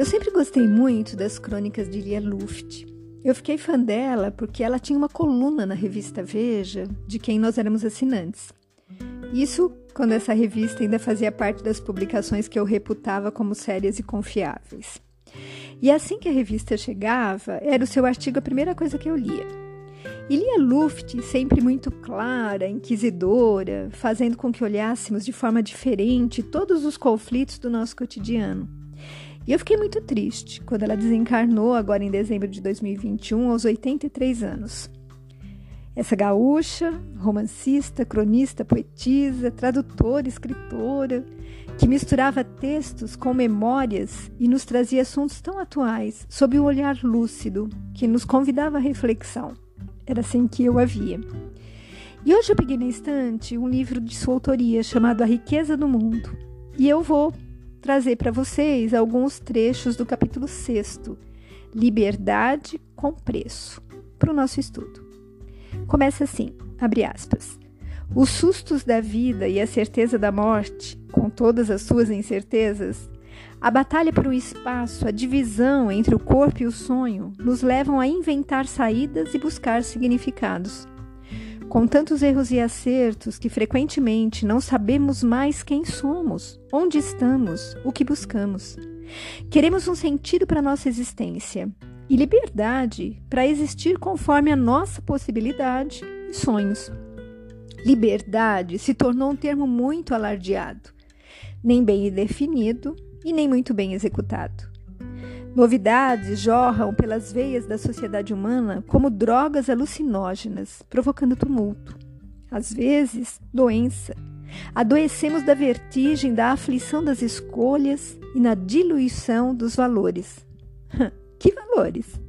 Eu sempre gostei muito das crônicas de Lia Luft. Eu fiquei fã dela porque ela tinha uma coluna na revista Veja, de quem nós éramos assinantes. Isso quando essa revista ainda fazia parte das publicações que eu reputava como sérias e confiáveis. E assim que a revista chegava, era o seu artigo a primeira coisa que eu lia. E lia Luft, sempre muito clara, inquisidora, fazendo com que olhássemos de forma diferente todos os conflitos do nosso cotidiano. E eu fiquei muito triste quando ela desencarnou agora em dezembro de 2021, aos 83 anos. Essa gaúcha, romancista, cronista, poetisa, tradutora, escritora, que misturava textos com memórias e nos trazia assuntos tão atuais, sob um olhar lúcido, que nos convidava à reflexão. Era assim que eu a via. E hoje eu peguei na estante um livro de sua autoria chamado A Riqueza do Mundo. E eu vou trazer para vocês alguns trechos do capítulo 6, Liberdade com Preço, para o nosso estudo. Começa assim, abre aspas. Os sustos da vida e a certeza da morte, com todas as suas incertezas, a batalha por um espaço, a divisão entre o corpo e o sonho, nos levam a inventar saídas e buscar significados. Com tantos erros e acertos que frequentemente não sabemos mais quem somos, onde estamos, o que buscamos. Queremos um sentido para nossa existência e liberdade para existir conforme a nossa possibilidade e sonhos. Liberdade se tornou um termo muito alardeado, nem bem definido e nem muito bem executado. Novidades jorram pelas veias da sociedade humana como drogas alucinógenas, provocando tumulto. Às vezes, doença. Adoecemos da vertigem da aflição das escolhas e na diluição dos valores. Que valores?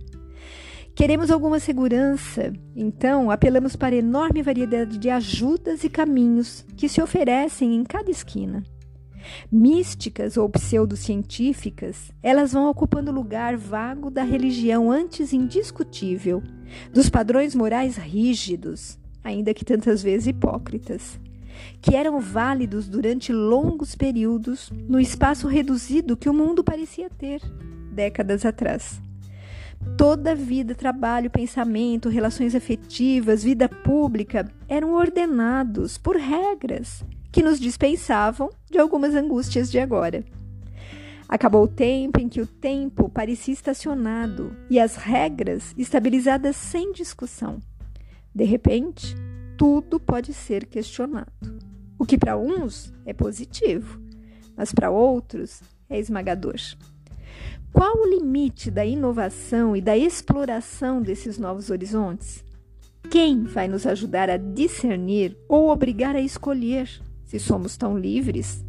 Queremos alguma segurança, então apelamos para a enorme variedade de ajudas e caminhos que se oferecem em cada esquina. Místicas ou pseudocientíficas, elas vão ocupando o lugar vago da religião antes indiscutível, dos padrões morais rígidos, ainda que tantas vezes hipócritas, que eram válidos durante longos períodos no espaço reduzido que o mundo parecia ter décadas atrás. Toda vida, trabalho, pensamento, relações afetivas, vida pública eram ordenados por regras que nos dispensavam de algumas angústias de agora. Acabou o tempo em que o tempo parecia estacionado e as regras estabilizadas sem discussão. De repente, tudo pode ser questionado. O que para uns é positivo, mas para outros é esmagador. Qual o limite da inovação e da exploração desses novos horizontes? Quem vai nos ajudar a discernir ou obrigar a escolher, se somos tão livres?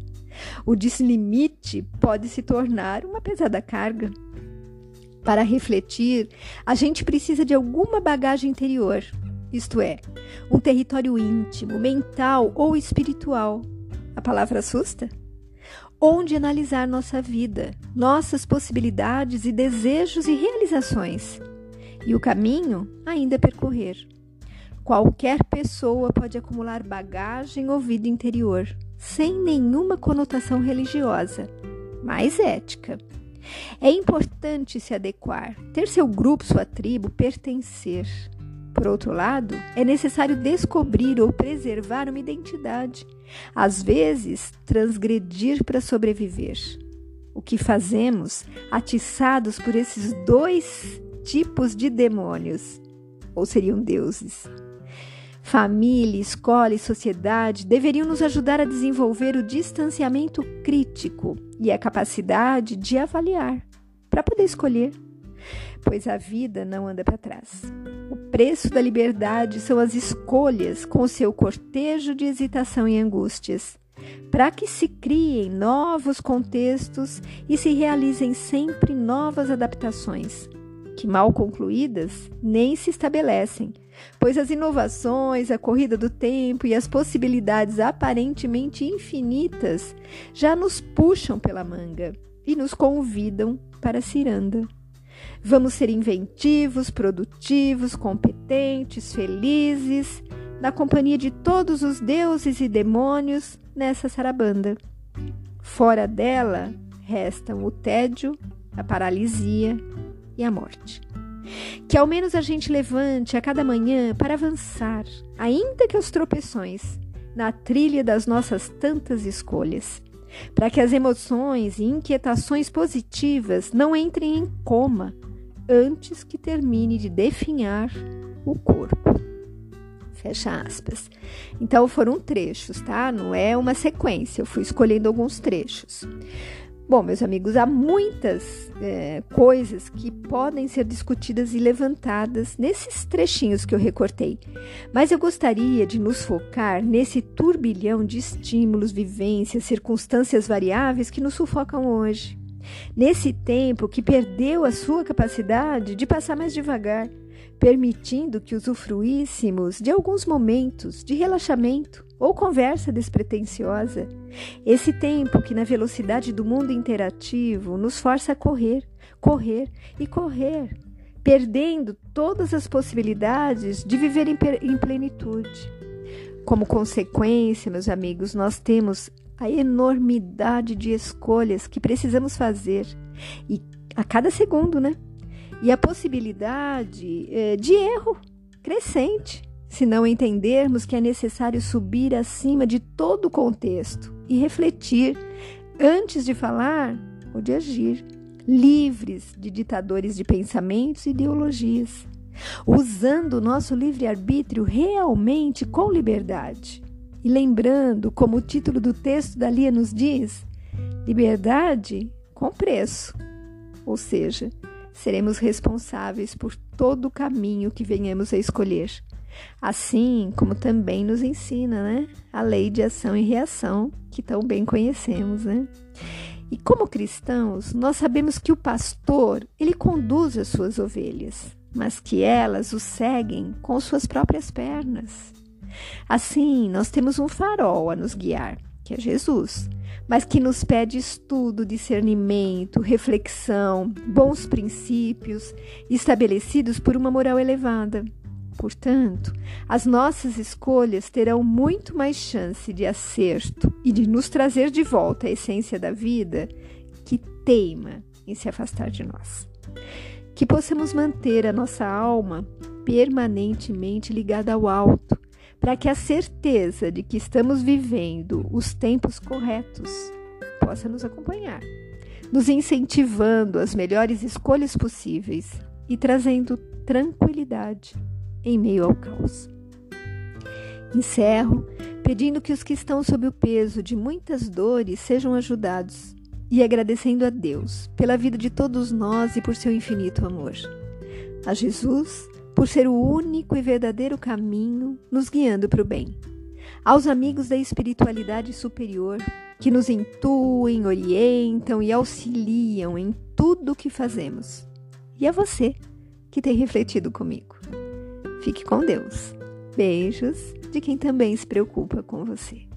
O deslimite pode se tornar uma pesada carga. Para refletir, a gente precisa de alguma bagagem interior, isto é, um território íntimo, mental ou espiritual. A palavra assusta? onde analisar nossa vida, nossas possibilidades e desejos e realizações. E o caminho ainda a percorrer. Qualquer pessoa pode acumular bagagem ou vida interior, sem nenhuma conotação religiosa, mas ética. É importante se adequar, ter seu grupo, sua tribo, pertencer. Por outro lado, é necessário descobrir ou preservar uma identidade, às vezes transgredir para sobreviver. O que fazemos atiçados por esses dois tipos de demônios, ou seriam deuses? Família, escola e sociedade deveriam nos ajudar a desenvolver o distanciamento crítico e a capacidade de avaliar, para poder escolher pois a vida não anda para trás. O preço da liberdade são as escolhas com seu cortejo de hesitação e angústias, para que se criem novos contextos e se realizem sempre novas adaptações, que mal concluídas nem se estabelecem, pois as inovações, a corrida do tempo e as possibilidades aparentemente infinitas já nos puxam pela manga e nos convidam para a ciranda. Vamos ser inventivos, produtivos, competentes, felizes, na companhia de todos os deuses e demônios nessa sarabanda. Fora dela restam o tédio a paralisia e a morte. Que ao menos a gente levante a cada manhã para avançar, ainda que aos tropeções, na trilha das nossas tantas escolhas, para que as emoções e inquietações positivas não entrem em coma antes que termine de definhar o corpo. Fecha aspas. Então foram trechos, tá? Não é uma sequência, eu fui escolhendo alguns trechos. Bom, meus amigos, há muitas é, coisas que podem ser discutidas e levantadas nesses trechinhos que eu recortei, mas eu gostaria de nos focar nesse turbilhão de estímulos, vivências, circunstâncias variáveis que nos sufocam hoje. Nesse tempo que perdeu a sua capacidade de passar mais devagar, permitindo que usufruíssemos de alguns momentos de relaxamento ou conversa despretensiosa. Esse tempo que, na velocidade do mundo interativo, nos força a correr, correr e correr, perdendo todas as possibilidades de viver em, plenitude. Como consequência, meus amigos, nós temos a enormidade de escolhas que precisamos fazer e a cada segundo, né? e a possibilidade é, de erro crescente, se não entendermos que é necessário subir acima de todo o contexto e refletir antes de falar ou de agir, livres de ditadores de pensamentos e ideologias, usando o nosso livre-arbítrio realmente com liberdade. E lembrando, como o título do texto da Lia nos diz, liberdade com preço, ou seja, seremos responsáveis por todo o caminho que venhamos a escolher. Assim como também nos ensina, né, a lei de ação e reação, que tão bem conhecemos, né? E como cristãos, nós sabemos que o pastor, ele conduz as suas ovelhas, mas que elas o seguem com suas próprias pernas. Assim, nós temos um farol a nos guiar, que é Jesus mas que nos pede estudo, discernimento, reflexão, bons princípios estabelecidos por uma moral elevada. Portanto, as nossas escolhas terão muito mais chance de acerto e de nos trazer de volta a essência da vida que teima em se afastar de nós. Que possamos manter a nossa alma permanentemente ligada ao alto, para que a certeza de que estamos vivendo os tempos corretos possa nos acompanhar, nos incentivando às melhores escolhas possíveis e trazendo tranquilidade em meio ao caos. Encerro pedindo que os que estão sob o peso de muitas dores sejam ajudados e agradecendo a Deus pela vida de todos nós e por seu infinito amor. A Jesus, por ser o único e verdadeiro caminho nos guiando para o bem. Aos amigos da espiritualidade superior, que nos intuem, orientam e auxiliam em tudo o que fazemos. E a você, que tem refletido comigo. Fique com Deus. Beijos de quem também se preocupa com você.